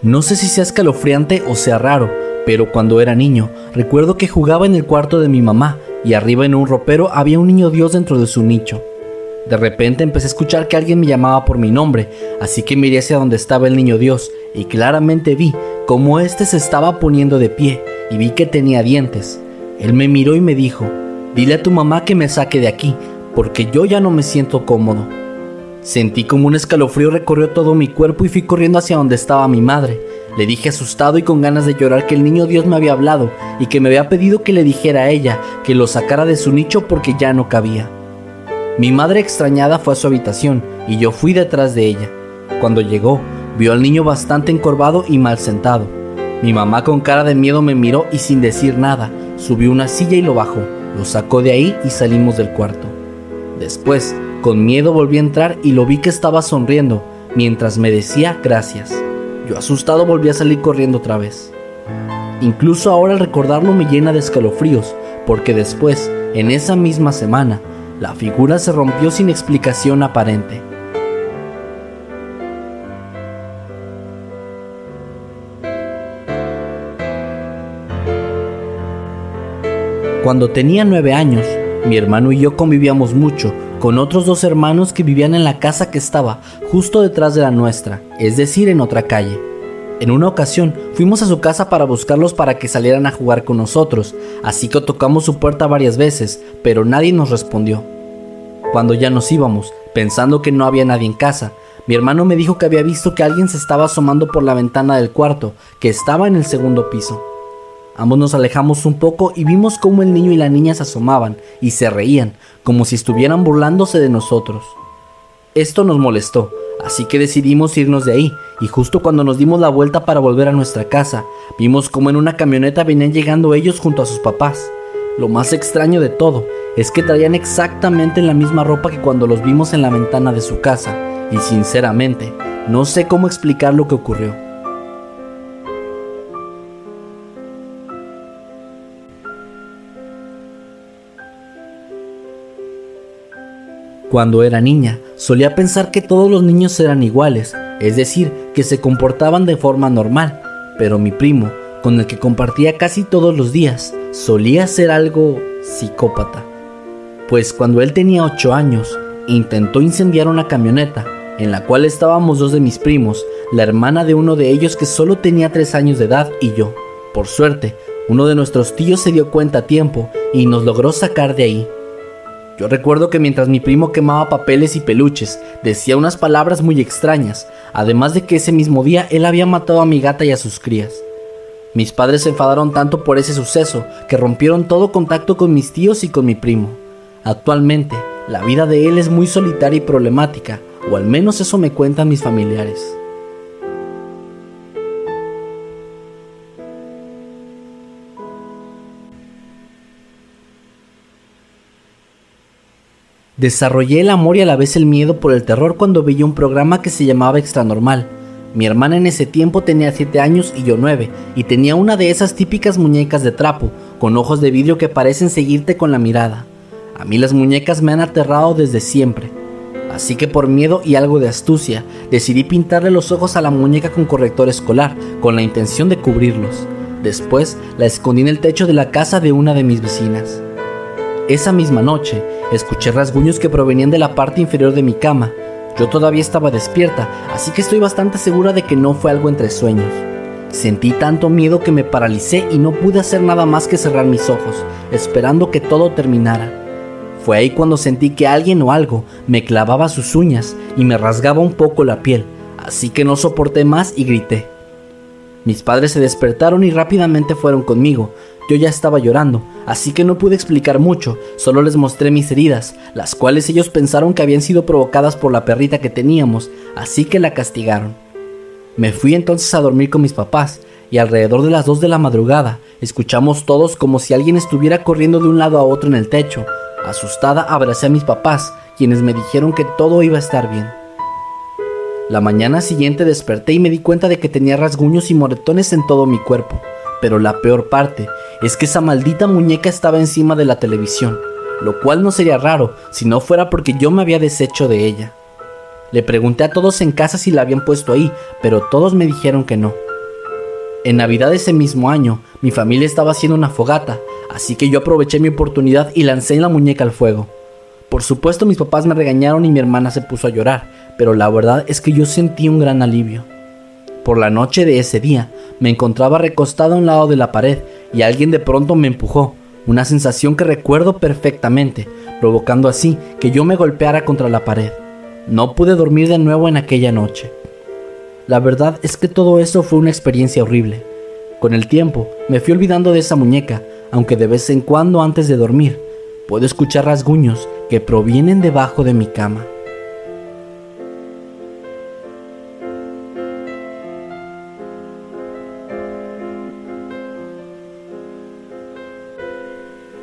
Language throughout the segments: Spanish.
No sé si sea escalofriante o sea raro, pero cuando era niño, recuerdo que jugaba en el cuarto de mi mamá y arriba en un ropero había un niño Dios dentro de su nicho. De repente empecé a escuchar que alguien me llamaba por mi nombre, así que miré hacia donde estaba el niño Dios y claramente vi cómo éste se estaba poniendo de pie y vi que tenía dientes. Él me miró y me dijo, dile a tu mamá que me saque de aquí, porque yo ya no me siento cómodo. Sentí como un escalofrío recorrió todo mi cuerpo y fui corriendo hacia donde estaba mi madre. Le dije asustado y con ganas de llorar que el niño Dios me había hablado y que me había pedido que le dijera a ella que lo sacara de su nicho porque ya no cabía. Mi madre extrañada fue a su habitación y yo fui detrás de ella. Cuando llegó, vio al niño bastante encorvado y mal sentado. Mi mamá con cara de miedo me miró y sin decir nada, subió una silla y lo bajó, lo sacó de ahí y salimos del cuarto. Después, con miedo volví a entrar y lo vi que estaba sonriendo mientras me decía gracias. Yo asustado volví a salir corriendo otra vez. Incluso ahora al recordarlo me llena de escalofríos, porque después, en esa misma semana, la figura se rompió sin explicación aparente. Cuando tenía nueve años, mi hermano y yo convivíamos mucho con otros dos hermanos que vivían en la casa que estaba justo detrás de la nuestra, es decir, en otra calle. En una ocasión fuimos a su casa para buscarlos para que salieran a jugar con nosotros, así que tocamos su puerta varias veces, pero nadie nos respondió. Cuando ya nos íbamos, pensando que no había nadie en casa, mi hermano me dijo que había visto que alguien se estaba asomando por la ventana del cuarto, que estaba en el segundo piso. Ambos nos alejamos un poco y vimos cómo el niño y la niña se asomaban y se reían, como si estuvieran burlándose de nosotros. Esto nos molestó, así que decidimos irnos de ahí, y justo cuando nos dimos la vuelta para volver a nuestra casa, vimos cómo en una camioneta venían llegando ellos junto a sus papás. Lo más extraño de todo es que traían exactamente la misma ropa que cuando los vimos en la ventana de su casa, y sinceramente, no sé cómo explicar lo que ocurrió. Cuando era niña, solía pensar que todos los niños eran iguales, es decir, que se comportaban de forma normal, pero mi primo, con el que compartía casi todos los días, solía ser algo psicópata. Pues cuando él tenía 8 años, intentó incendiar una camioneta, en la cual estábamos dos de mis primos, la hermana de uno de ellos que solo tenía 3 años de edad y yo. Por suerte, uno de nuestros tíos se dio cuenta a tiempo y nos logró sacar de ahí. Yo recuerdo que mientras mi primo quemaba papeles y peluches, decía unas palabras muy extrañas, además de que ese mismo día él había matado a mi gata y a sus crías. Mis padres se enfadaron tanto por ese suceso que rompieron todo contacto con mis tíos y con mi primo. Actualmente, la vida de él es muy solitaria y problemática, o al menos eso me cuentan mis familiares. Desarrollé el amor y a la vez el miedo por el terror cuando veía un programa que se llamaba Extranormal. Mi hermana en ese tiempo tenía 7 años y yo 9, y tenía una de esas típicas muñecas de trapo, con ojos de vidrio que parecen seguirte con la mirada. A mí las muñecas me han aterrado desde siempre. Así que por miedo y algo de astucia, decidí pintarle los ojos a la muñeca con corrector escolar, con la intención de cubrirlos. Después la escondí en el techo de la casa de una de mis vecinas. Esa misma noche, escuché rasguños que provenían de la parte inferior de mi cama. Yo todavía estaba despierta, así que estoy bastante segura de que no fue algo entre sueños. Sentí tanto miedo que me paralicé y no pude hacer nada más que cerrar mis ojos, esperando que todo terminara. Fue ahí cuando sentí que alguien o algo me clavaba sus uñas y me rasgaba un poco la piel, así que no soporté más y grité. Mis padres se despertaron y rápidamente fueron conmigo. Yo ya estaba llorando, así que no pude explicar mucho, solo les mostré mis heridas, las cuales ellos pensaron que habían sido provocadas por la perrita que teníamos, así que la castigaron. Me fui entonces a dormir con mis papás, y alrededor de las 2 de la madrugada escuchamos todos como si alguien estuviera corriendo de un lado a otro en el techo. Asustada abracé a mis papás, quienes me dijeron que todo iba a estar bien. La mañana siguiente desperté y me di cuenta de que tenía rasguños y moretones en todo mi cuerpo. Pero la peor parte es que esa maldita muñeca estaba encima de la televisión, lo cual no sería raro si no fuera porque yo me había deshecho de ella. Le pregunté a todos en casa si la habían puesto ahí, pero todos me dijeron que no. En Navidad de ese mismo año, mi familia estaba haciendo una fogata, así que yo aproveché mi oportunidad y lancé la muñeca al fuego. Por supuesto mis papás me regañaron y mi hermana se puso a llorar, pero la verdad es que yo sentí un gran alivio. Por la noche de ese día, me encontraba recostada a un lado de la pared y alguien de pronto me empujó, una sensación que recuerdo perfectamente, provocando así que yo me golpeara contra la pared. No pude dormir de nuevo en aquella noche. La verdad es que todo eso fue una experiencia horrible. Con el tiempo me fui olvidando de esa muñeca, aunque de vez en cuando antes de dormir puedo escuchar rasguños que provienen debajo de mi cama.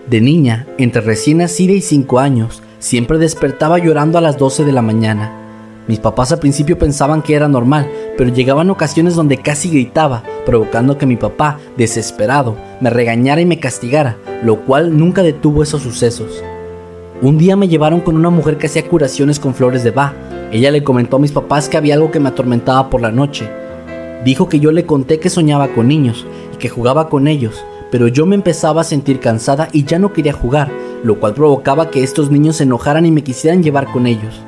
De niña, entre recién nacida y 5 años, siempre despertaba llorando a las 12 de la mañana. Mis papás al principio pensaban que era normal, pero llegaban ocasiones donde casi gritaba, provocando que mi papá, desesperado, me regañara y me castigara, lo cual nunca detuvo esos sucesos. Un día me llevaron con una mujer que hacía curaciones con flores de Ba. Ella le comentó a mis papás que había algo que me atormentaba por la noche. Dijo que yo le conté que soñaba con niños y que jugaba con ellos, pero yo me empezaba a sentir cansada y ya no quería jugar, lo cual provocaba que estos niños se enojaran y me quisieran llevar con ellos.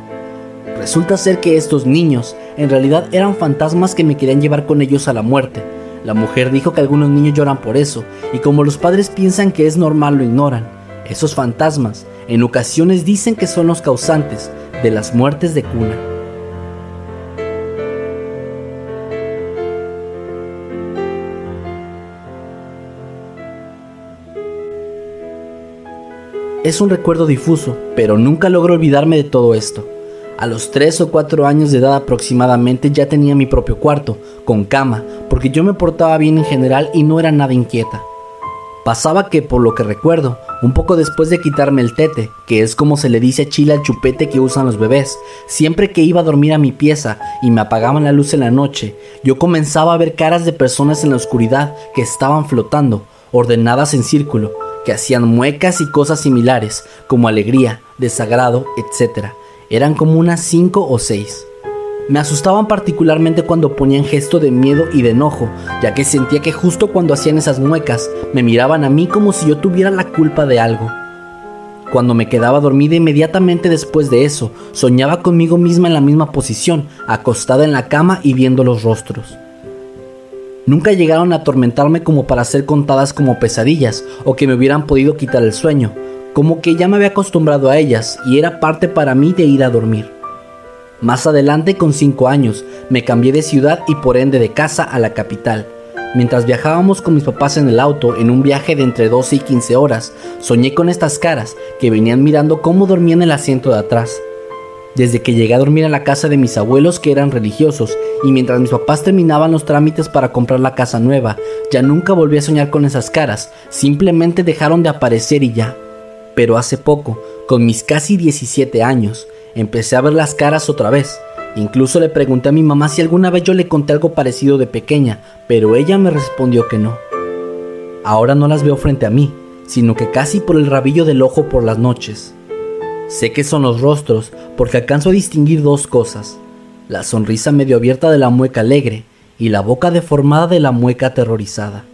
Resulta ser que estos niños en realidad eran fantasmas que me querían llevar con ellos a la muerte. La mujer dijo que algunos niños lloran por eso, y como los padres piensan que es normal lo ignoran. Esos fantasmas en ocasiones dicen que son los causantes de las muertes de cuna. Es un recuerdo difuso, pero nunca logro olvidarme de todo esto. A los 3 o 4 años de edad aproximadamente ya tenía mi propio cuarto, con cama, porque yo me portaba bien en general y no era nada inquieta. Pasaba que, por lo que recuerdo, un poco después de quitarme el tete, que es como se le dice a Chile al chupete que usan los bebés, siempre que iba a dormir a mi pieza y me apagaban la luz en la noche, yo comenzaba a ver caras de personas en la oscuridad que estaban flotando, ordenadas en círculo, que hacían muecas y cosas similares, como alegría, desagrado, etc. Eran como unas cinco o seis. Me asustaban particularmente cuando ponían gesto de miedo y de enojo, ya que sentía que justo cuando hacían esas muecas me miraban a mí como si yo tuviera la culpa de algo. Cuando me quedaba dormida inmediatamente después de eso, soñaba conmigo misma en la misma posición, acostada en la cama y viendo los rostros. Nunca llegaron a atormentarme como para ser contadas como pesadillas o que me hubieran podido quitar el sueño, como que ya me había acostumbrado a ellas y era parte para mí de ir a dormir. Más adelante, con 5 años, me cambié de ciudad y por ende de casa a la capital. Mientras viajábamos con mis papás en el auto en un viaje de entre 12 y 15 horas, soñé con estas caras que venían mirando cómo dormía en el asiento de atrás. Desde que llegué a dormir a la casa de mis abuelos que eran religiosos y mientras mis papás terminaban los trámites para comprar la casa nueva, ya nunca volví a soñar con esas caras, simplemente dejaron de aparecer y ya. Pero hace poco, con mis casi 17 años, empecé a ver las caras otra vez. Incluso le pregunté a mi mamá si alguna vez yo le conté algo parecido de pequeña, pero ella me respondió que no. Ahora no las veo frente a mí, sino que casi por el rabillo del ojo por las noches. Sé que son los rostros porque alcanzo a distinguir dos cosas, la sonrisa medio abierta de la mueca alegre y la boca deformada de la mueca aterrorizada.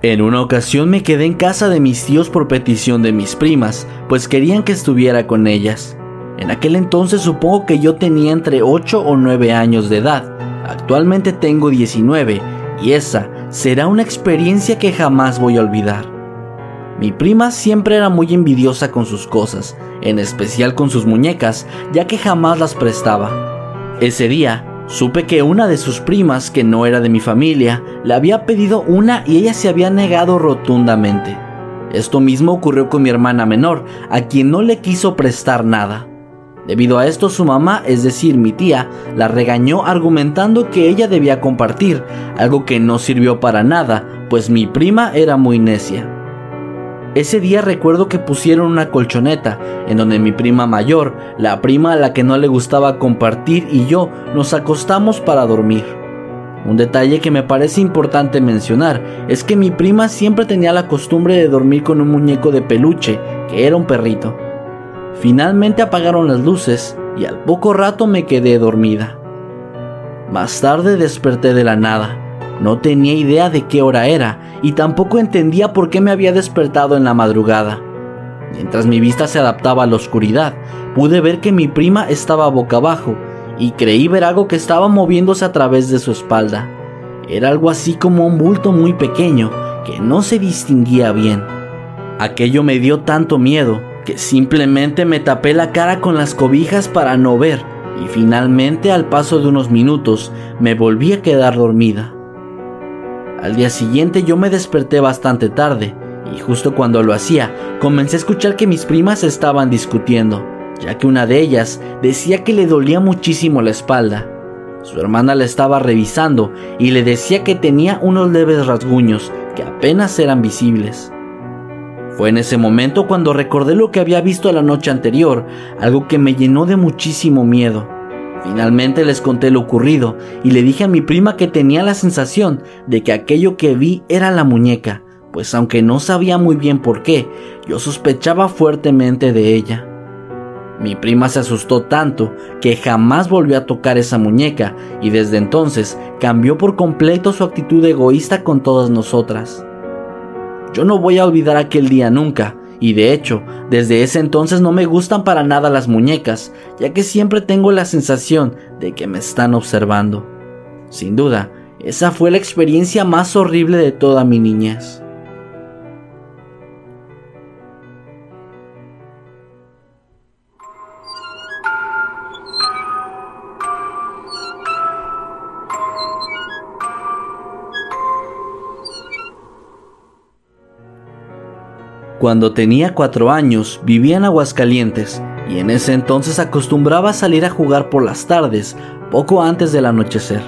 En una ocasión me quedé en casa de mis tíos por petición de mis primas, pues querían que estuviera con ellas. En aquel entonces supongo que yo tenía entre 8 o 9 años de edad. Actualmente tengo 19 y esa será una experiencia que jamás voy a olvidar. Mi prima siempre era muy envidiosa con sus cosas, en especial con sus muñecas, ya que jamás las prestaba. Ese día, Supe que una de sus primas, que no era de mi familia, le había pedido una y ella se había negado rotundamente. Esto mismo ocurrió con mi hermana menor, a quien no le quiso prestar nada. Debido a esto su mamá, es decir, mi tía, la regañó argumentando que ella debía compartir, algo que no sirvió para nada, pues mi prima era muy necia. Ese día recuerdo que pusieron una colchoneta, en donde mi prima mayor, la prima a la que no le gustaba compartir y yo nos acostamos para dormir. Un detalle que me parece importante mencionar es que mi prima siempre tenía la costumbre de dormir con un muñeco de peluche, que era un perrito. Finalmente apagaron las luces y al poco rato me quedé dormida. Más tarde desperté de la nada no tenía idea de qué hora era y tampoco entendía por qué me había despertado en la madrugada. Mientras mi vista se adaptaba a la oscuridad, pude ver que mi prima estaba boca abajo y creí ver algo que estaba moviéndose a través de su espalda. Era algo así como un bulto muy pequeño que no se distinguía bien. Aquello me dio tanto miedo que simplemente me tapé la cara con las cobijas para no ver y finalmente al paso de unos minutos me volví a quedar dormida. Al día siguiente yo me desperté bastante tarde y justo cuando lo hacía comencé a escuchar que mis primas estaban discutiendo, ya que una de ellas decía que le dolía muchísimo la espalda. Su hermana la estaba revisando y le decía que tenía unos leves rasguños que apenas eran visibles. Fue en ese momento cuando recordé lo que había visto la noche anterior, algo que me llenó de muchísimo miedo. Finalmente les conté lo ocurrido y le dije a mi prima que tenía la sensación de que aquello que vi era la muñeca, pues aunque no sabía muy bien por qué, yo sospechaba fuertemente de ella. Mi prima se asustó tanto que jamás volvió a tocar esa muñeca y desde entonces cambió por completo su actitud egoísta con todas nosotras. Yo no voy a olvidar aquel día nunca, y de hecho, desde ese entonces no me gustan para nada las muñecas, ya que siempre tengo la sensación de que me están observando. Sin duda, esa fue la experiencia más horrible de toda mi niñez. Cuando tenía cuatro años vivía en Aguascalientes y en ese entonces acostumbraba a salir a jugar por las tardes, poco antes del anochecer.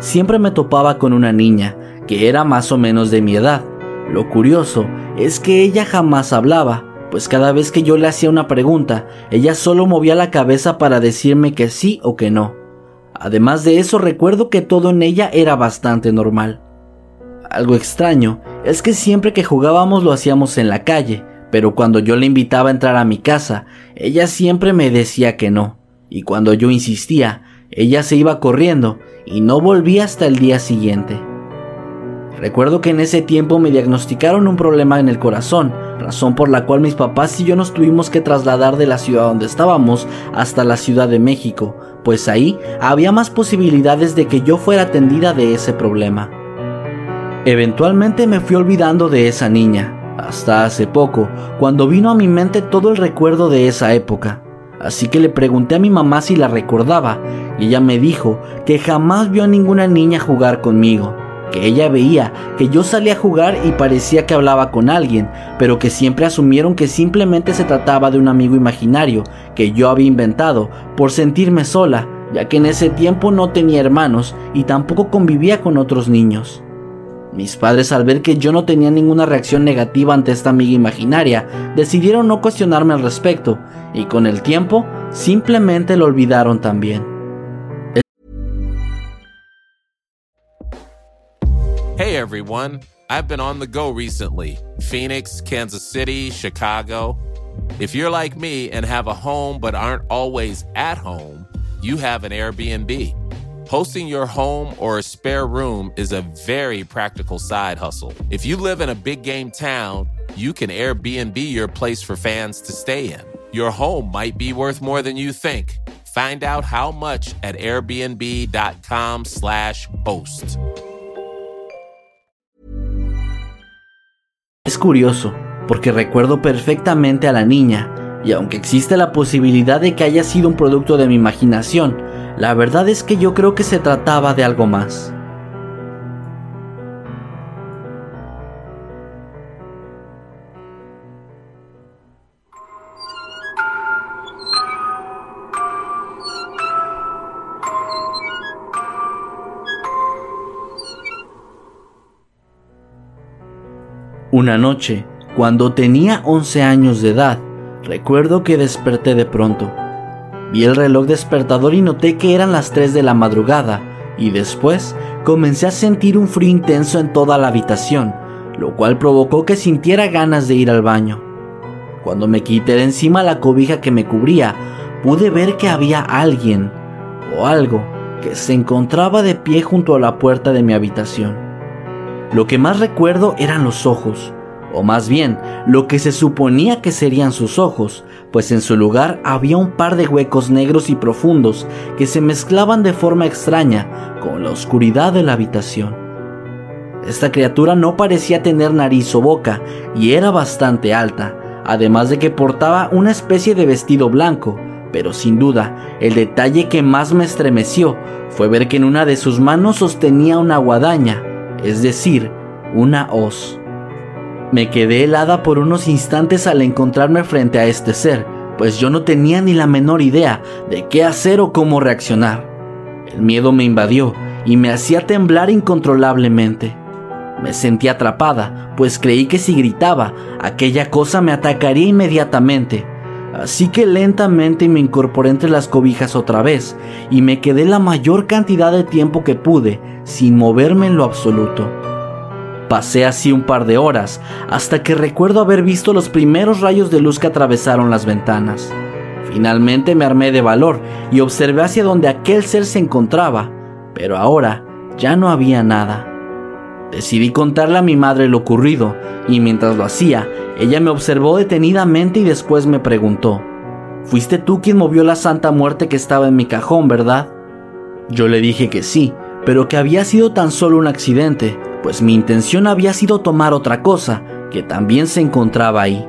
Siempre me topaba con una niña, que era más o menos de mi edad. Lo curioso es que ella jamás hablaba, pues cada vez que yo le hacía una pregunta, ella solo movía la cabeza para decirme que sí o que no. Además de eso recuerdo que todo en ella era bastante normal. Algo extraño es que siempre que jugábamos lo hacíamos en la calle, pero cuando yo le invitaba a entrar a mi casa, ella siempre me decía que no, y cuando yo insistía, ella se iba corriendo y no volvía hasta el día siguiente. Recuerdo que en ese tiempo me diagnosticaron un problema en el corazón, razón por la cual mis papás y yo nos tuvimos que trasladar de la ciudad donde estábamos hasta la Ciudad de México, pues ahí había más posibilidades de que yo fuera atendida de ese problema. Eventualmente me fui olvidando de esa niña, hasta hace poco, cuando vino a mi mente todo el recuerdo de esa época. Así que le pregunté a mi mamá si la recordaba, y ella me dijo que jamás vio a ninguna niña jugar conmigo, que ella veía que yo salía a jugar y parecía que hablaba con alguien, pero que siempre asumieron que simplemente se trataba de un amigo imaginario que yo había inventado por sentirme sola, ya que en ese tiempo no tenía hermanos y tampoco convivía con otros niños. Mis padres al ver que yo no tenía ninguna reacción negativa ante esta amiga imaginaria, decidieron no cuestionarme al respecto y con el tiempo simplemente lo olvidaron también. Hey everyone, I've been on the go recently. Phoenix, Kansas City, Chicago. If you're like me and have a home but aren't always at home, you have an Airbnb. Hosting your home or a spare room is a very practical side hustle. If you live in a big game town, you can Airbnb your place for fans to stay in. Your home might be worth more than you think. Find out how much at airbnb.com/slash host. Es curioso, porque recuerdo perfectamente a la niña, y aunque existe la posibilidad de que haya sido un producto de mi imaginación, la verdad es que yo creo que se trataba de algo más. Una noche, cuando tenía 11 años de edad, recuerdo que desperté de pronto. Vi el reloj despertador y noté que eran las 3 de la madrugada, y después comencé a sentir un frío intenso en toda la habitación, lo cual provocó que sintiera ganas de ir al baño. Cuando me quité de encima la cobija que me cubría, pude ver que había alguien o algo que se encontraba de pie junto a la puerta de mi habitación. Lo que más recuerdo eran los ojos, o más bien lo que se suponía que serían sus ojos, pues en su lugar había un par de huecos negros y profundos que se mezclaban de forma extraña con la oscuridad de la habitación. Esta criatura no parecía tener nariz o boca y era bastante alta, además de que portaba una especie de vestido blanco, pero sin duda el detalle que más me estremeció fue ver que en una de sus manos sostenía una guadaña, es decir, una hoz. Me quedé helada por unos instantes al encontrarme frente a este ser, pues yo no tenía ni la menor idea de qué hacer o cómo reaccionar. El miedo me invadió y me hacía temblar incontrolablemente. Me sentí atrapada, pues creí que si gritaba, aquella cosa me atacaría inmediatamente. Así que lentamente me incorporé entre las cobijas otra vez y me quedé la mayor cantidad de tiempo que pude sin moverme en lo absoluto. Pasé así un par de horas hasta que recuerdo haber visto los primeros rayos de luz que atravesaron las ventanas. Finalmente me armé de valor y observé hacia donde aquel ser se encontraba, pero ahora ya no había nada. Decidí contarle a mi madre lo ocurrido y mientras lo hacía, ella me observó detenidamente y después me preguntó, ¿Fuiste tú quien movió la santa muerte que estaba en mi cajón, verdad? Yo le dije que sí, pero que había sido tan solo un accidente, pues mi intención había sido tomar otra cosa, que también se encontraba ahí.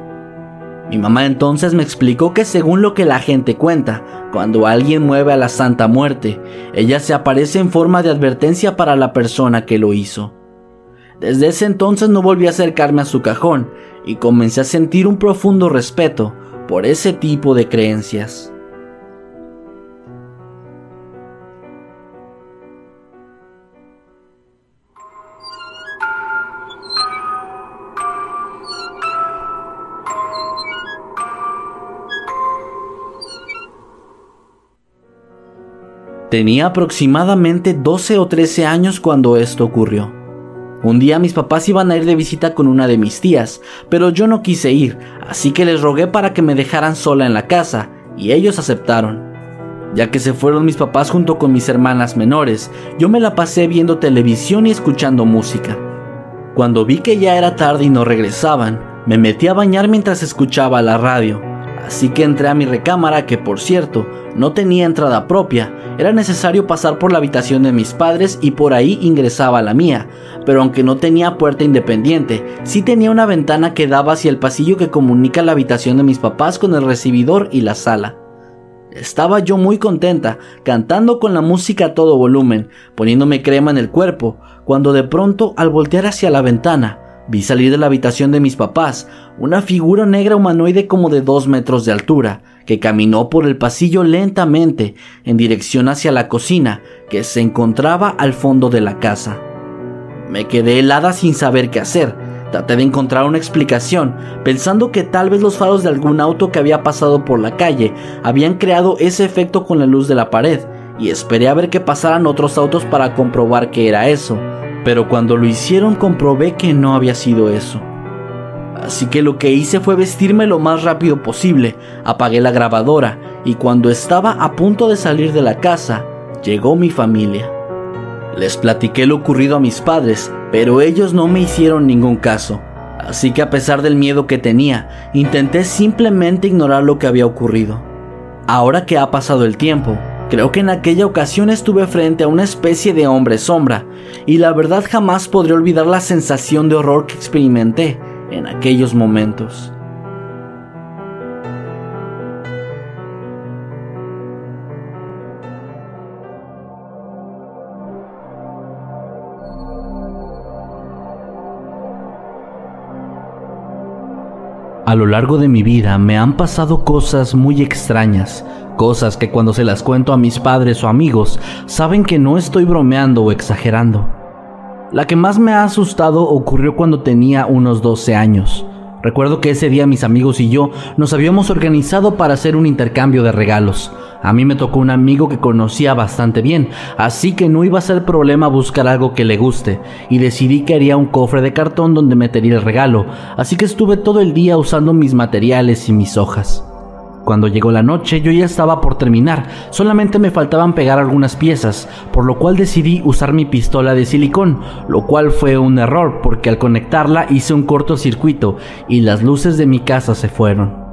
Mi mamá entonces me explicó que según lo que la gente cuenta, cuando alguien mueve a la Santa Muerte, ella se aparece en forma de advertencia para la persona que lo hizo. Desde ese entonces no volví a acercarme a su cajón y comencé a sentir un profundo respeto por ese tipo de creencias. Tenía aproximadamente 12 o 13 años cuando esto ocurrió. Un día mis papás iban a ir de visita con una de mis tías, pero yo no quise ir, así que les rogué para que me dejaran sola en la casa, y ellos aceptaron. Ya que se fueron mis papás junto con mis hermanas menores, yo me la pasé viendo televisión y escuchando música. Cuando vi que ya era tarde y no regresaban, me metí a bañar mientras escuchaba la radio, así que entré a mi recámara que por cierto no tenía entrada propia, era necesario pasar por la habitación de mis padres y por ahí ingresaba la mía, pero aunque no tenía puerta independiente, sí tenía una ventana que daba hacia el pasillo que comunica la habitación de mis papás con el recibidor y la sala. Estaba yo muy contenta, cantando con la música a todo volumen, poniéndome crema en el cuerpo, cuando de pronto al voltear hacia la ventana, vi salir de la habitación de mis papás una figura negra humanoide como de dos metros de altura, que caminó por el pasillo lentamente en dirección hacia la cocina que se encontraba al fondo de la casa. Me quedé helada sin saber qué hacer. Traté de encontrar una explicación, pensando que tal vez los faros de algún auto que había pasado por la calle habían creado ese efecto con la luz de la pared, y esperé a ver que pasaran otros autos para comprobar que era eso, pero cuando lo hicieron comprobé que no había sido eso. Así que lo que hice fue vestirme lo más rápido posible, apagué la grabadora y cuando estaba a punto de salir de la casa, llegó mi familia. Les platiqué lo ocurrido a mis padres, pero ellos no me hicieron ningún caso. Así que a pesar del miedo que tenía, intenté simplemente ignorar lo que había ocurrido. Ahora que ha pasado el tiempo, creo que en aquella ocasión estuve frente a una especie de hombre sombra, y la verdad jamás podré olvidar la sensación de horror que experimenté en aquellos momentos. A lo largo de mi vida me han pasado cosas muy extrañas, cosas que cuando se las cuento a mis padres o amigos saben que no estoy bromeando o exagerando. La que más me ha asustado ocurrió cuando tenía unos 12 años. Recuerdo que ese día mis amigos y yo nos habíamos organizado para hacer un intercambio de regalos. A mí me tocó un amigo que conocía bastante bien, así que no iba a ser problema buscar algo que le guste, y decidí que haría un cofre de cartón donde metería el regalo, así que estuve todo el día usando mis materiales y mis hojas. Cuando llegó la noche yo ya estaba por terminar, solamente me faltaban pegar algunas piezas, por lo cual decidí usar mi pistola de silicón, lo cual fue un error porque al conectarla hice un cortocircuito y las luces de mi casa se fueron.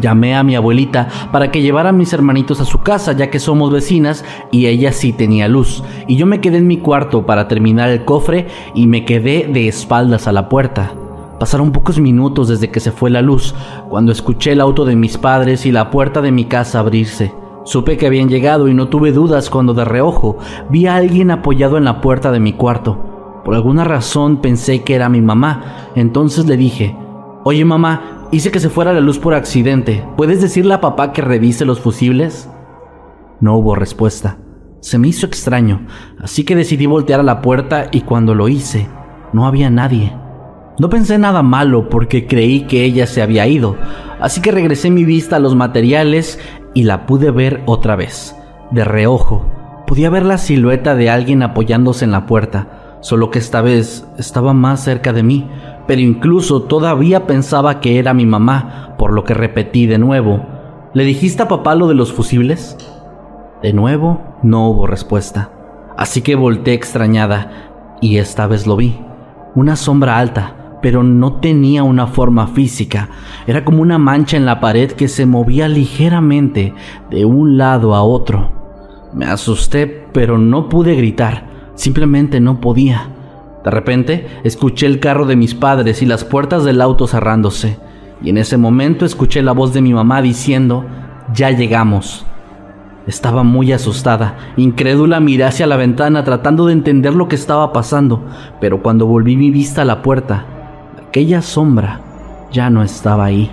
Llamé a mi abuelita para que llevara a mis hermanitos a su casa ya que somos vecinas y ella sí tenía luz, y yo me quedé en mi cuarto para terminar el cofre y me quedé de espaldas a la puerta. Pasaron pocos minutos desde que se fue la luz, cuando escuché el auto de mis padres y la puerta de mi casa abrirse. Supe que habían llegado y no tuve dudas cuando de reojo vi a alguien apoyado en la puerta de mi cuarto. Por alguna razón pensé que era mi mamá, entonces le dije, Oye mamá, hice que se fuera la luz por accidente, ¿puedes decirle a papá que revise los fusibles? No hubo respuesta. Se me hizo extraño, así que decidí voltear a la puerta y cuando lo hice, no había nadie. No pensé nada malo porque creí que ella se había ido, así que regresé mi vista a los materiales y la pude ver otra vez, de reojo. Podía ver la silueta de alguien apoyándose en la puerta, solo que esta vez estaba más cerca de mí, pero incluso todavía pensaba que era mi mamá, por lo que repetí de nuevo. ¿Le dijiste a papá lo de los fusibles? De nuevo, no hubo respuesta. Así que volteé extrañada y esta vez lo vi. Una sombra alta, pero no tenía una forma física. Era como una mancha en la pared que se movía ligeramente de un lado a otro. Me asusté, pero no pude gritar. Simplemente no podía. De repente, escuché el carro de mis padres y las puertas del auto cerrándose. Y en ese momento escuché la voz de mi mamá diciendo, ya llegamos. Estaba muy asustada, incrédula miré hacia la ventana tratando de entender lo que estaba pasando, pero cuando volví mi vista a la puerta, aquella sombra ya no estaba ahí.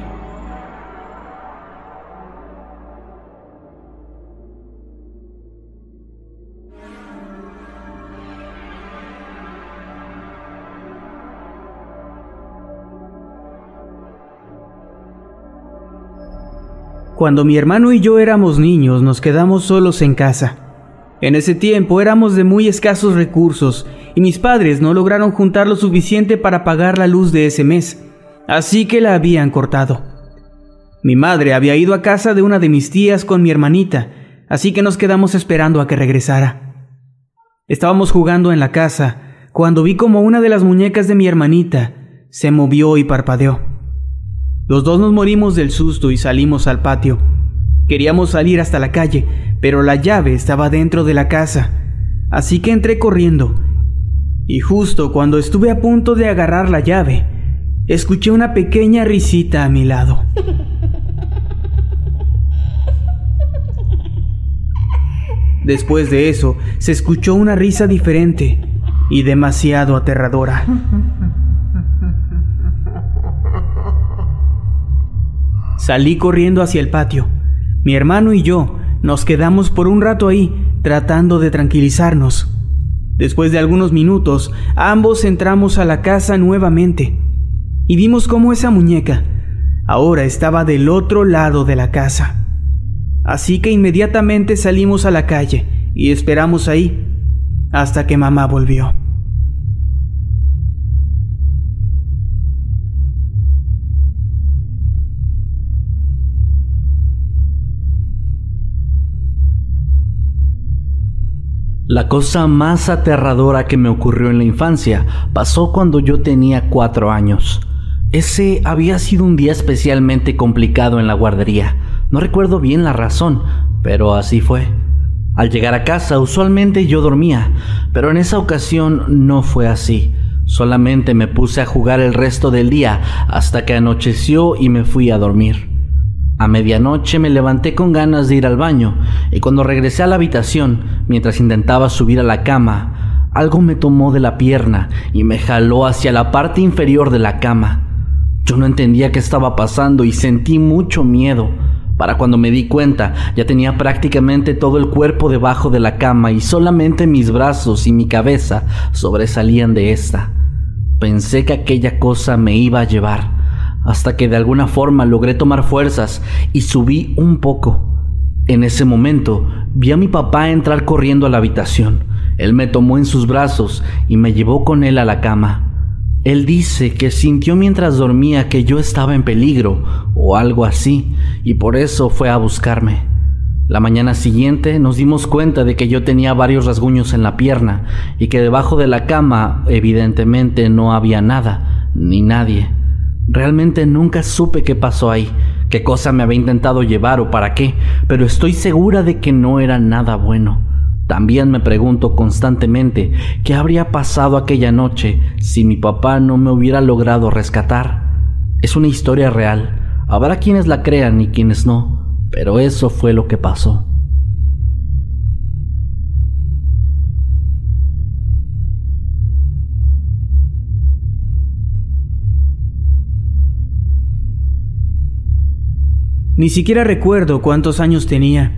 Cuando mi hermano y yo éramos niños nos quedamos solos en casa. En ese tiempo éramos de muy escasos recursos y mis padres no lograron juntar lo suficiente para pagar la luz de ese mes, así que la habían cortado. Mi madre había ido a casa de una de mis tías con mi hermanita, así que nos quedamos esperando a que regresara. Estábamos jugando en la casa cuando vi como una de las muñecas de mi hermanita se movió y parpadeó. Los dos nos morimos del susto y salimos al patio. Queríamos salir hasta la calle, pero la llave estaba dentro de la casa, así que entré corriendo. Y justo cuando estuve a punto de agarrar la llave, escuché una pequeña risita a mi lado. Después de eso, se escuchó una risa diferente y demasiado aterradora. Salí corriendo hacia el patio. Mi hermano y yo nos quedamos por un rato ahí, tratando de tranquilizarnos. Después de algunos minutos, ambos entramos a la casa nuevamente y vimos cómo esa muñeca ahora estaba del otro lado de la casa. Así que inmediatamente salimos a la calle y esperamos ahí hasta que mamá volvió. La cosa más aterradora que me ocurrió en la infancia pasó cuando yo tenía cuatro años. Ese había sido un día especialmente complicado en la guardería. No recuerdo bien la razón, pero así fue. Al llegar a casa usualmente yo dormía, pero en esa ocasión no fue así. Solamente me puse a jugar el resto del día hasta que anocheció y me fui a dormir. A medianoche me levanté con ganas de ir al baño y cuando regresé a la habitación, mientras intentaba subir a la cama, algo me tomó de la pierna y me jaló hacia la parte inferior de la cama. Yo no entendía qué estaba pasando y sentí mucho miedo. Para cuando me di cuenta, ya tenía prácticamente todo el cuerpo debajo de la cama y solamente mis brazos y mi cabeza sobresalían de esta. Pensé que aquella cosa me iba a llevar, hasta que de alguna forma logré tomar fuerzas y subí un poco. En ese momento vi a mi papá entrar corriendo a la habitación. Él me tomó en sus brazos y me llevó con él a la cama. Él dice que sintió mientras dormía que yo estaba en peligro o algo así, y por eso fue a buscarme. La mañana siguiente nos dimos cuenta de que yo tenía varios rasguños en la pierna y que debajo de la cama evidentemente no había nada, ni nadie. Realmente nunca supe qué pasó ahí, qué cosa me había intentado llevar o para qué, pero estoy segura de que no era nada bueno. También me pregunto constantemente qué habría pasado aquella noche si mi papá no me hubiera logrado rescatar. Es una historia real. Habrá quienes la crean y quienes no, pero eso fue lo que pasó. Ni siquiera recuerdo cuántos años tenía.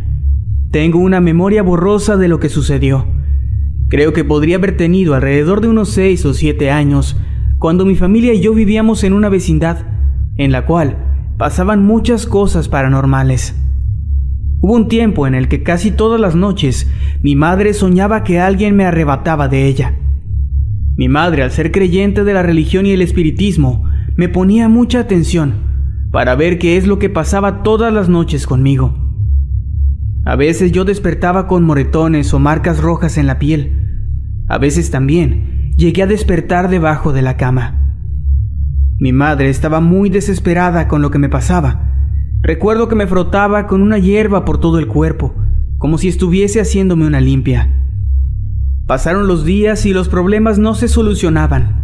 Tengo una memoria borrosa de lo que sucedió. Creo que podría haber tenido alrededor de unos seis o siete años cuando mi familia y yo vivíamos en una vecindad en la cual pasaban muchas cosas paranormales. Hubo un tiempo en el que casi todas las noches mi madre soñaba que alguien me arrebataba de ella. Mi madre, al ser creyente de la religión y el espiritismo, me ponía mucha atención para ver qué es lo que pasaba todas las noches conmigo. A veces yo despertaba con moretones o marcas rojas en la piel. A veces también llegué a despertar debajo de la cama. Mi madre estaba muy desesperada con lo que me pasaba. Recuerdo que me frotaba con una hierba por todo el cuerpo, como si estuviese haciéndome una limpia. Pasaron los días y los problemas no se solucionaban.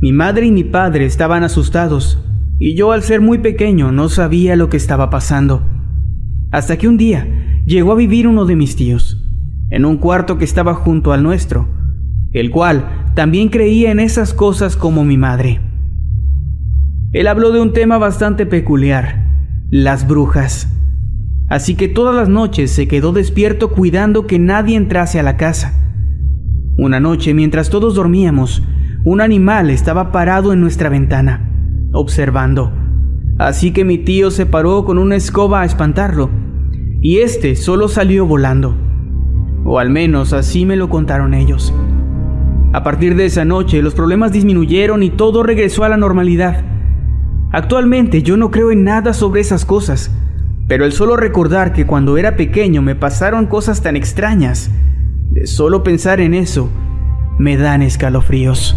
Mi madre y mi padre estaban asustados, y yo al ser muy pequeño no sabía lo que estaba pasando. Hasta que un día llegó a vivir uno de mis tíos, en un cuarto que estaba junto al nuestro, el cual también creía en esas cosas como mi madre. Él habló de un tema bastante peculiar, las brujas. Así que todas las noches se quedó despierto cuidando que nadie entrase a la casa. Una noche, mientras todos dormíamos, un animal estaba parado en nuestra ventana, observando. Así que mi tío se paró con una escoba a espantarlo y este solo salió volando. O al menos así me lo contaron ellos. A partir de esa noche los problemas disminuyeron y todo regresó a la normalidad. Actualmente yo no creo en nada sobre esas cosas, pero el solo recordar que cuando era pequeño me pasaron cosas tan extrañas, de solo pensar en eso, me dan escalofríos.